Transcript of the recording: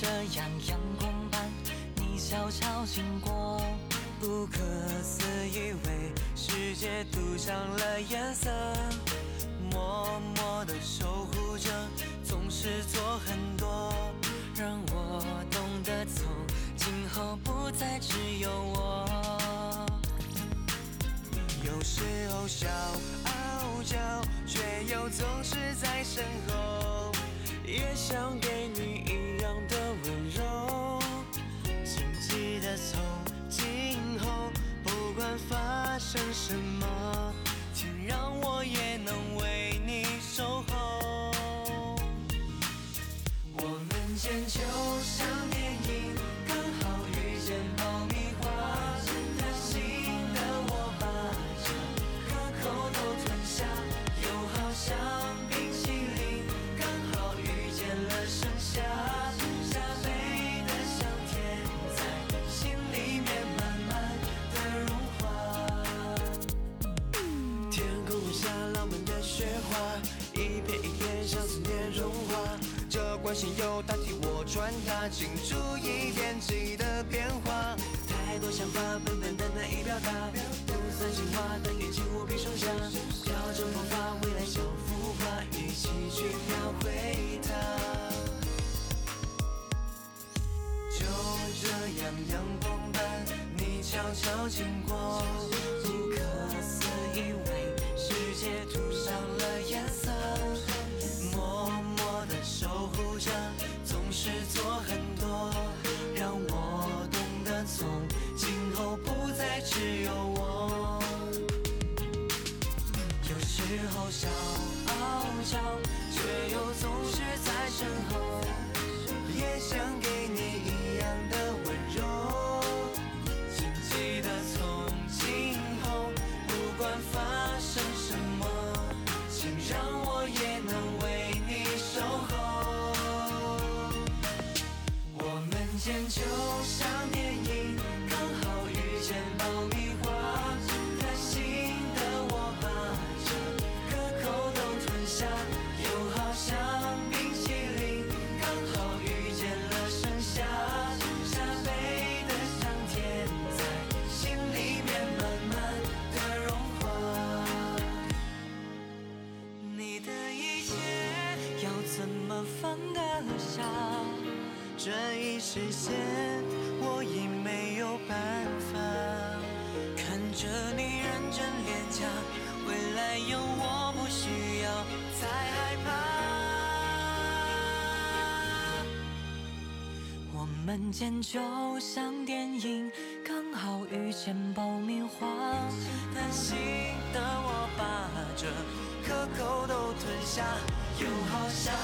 这样阳光般你悄悄经过不可思议为世界涂上了颜色默默的守护着总是做很多让我懂得从今后不再只有我。有时候小傲娇却又总是在身后也想给你下浪漫的雪花，一片一片像思念融化。这关心又代替我传达，请注意天气的变化。太多想法，笨笨的难以表达，不算情话，但感情无比盛夏。飘着魔法，未来像幅画，一起去描绘它。就这样阳光般，你悄悄经过，不可思议界涂上了颜色，默默的守护着，总是做很多，让我懂得从今后不再只有我。有时候小傲娇，却又总是在身后，也想你的一切要怎么放得下？这一时间我已没有办法。看着你认真脸颊，未来有我不需要再害怕。我们间就像电影，刚好遇见爆米花，贪心的我把这颗口都吞下，又好像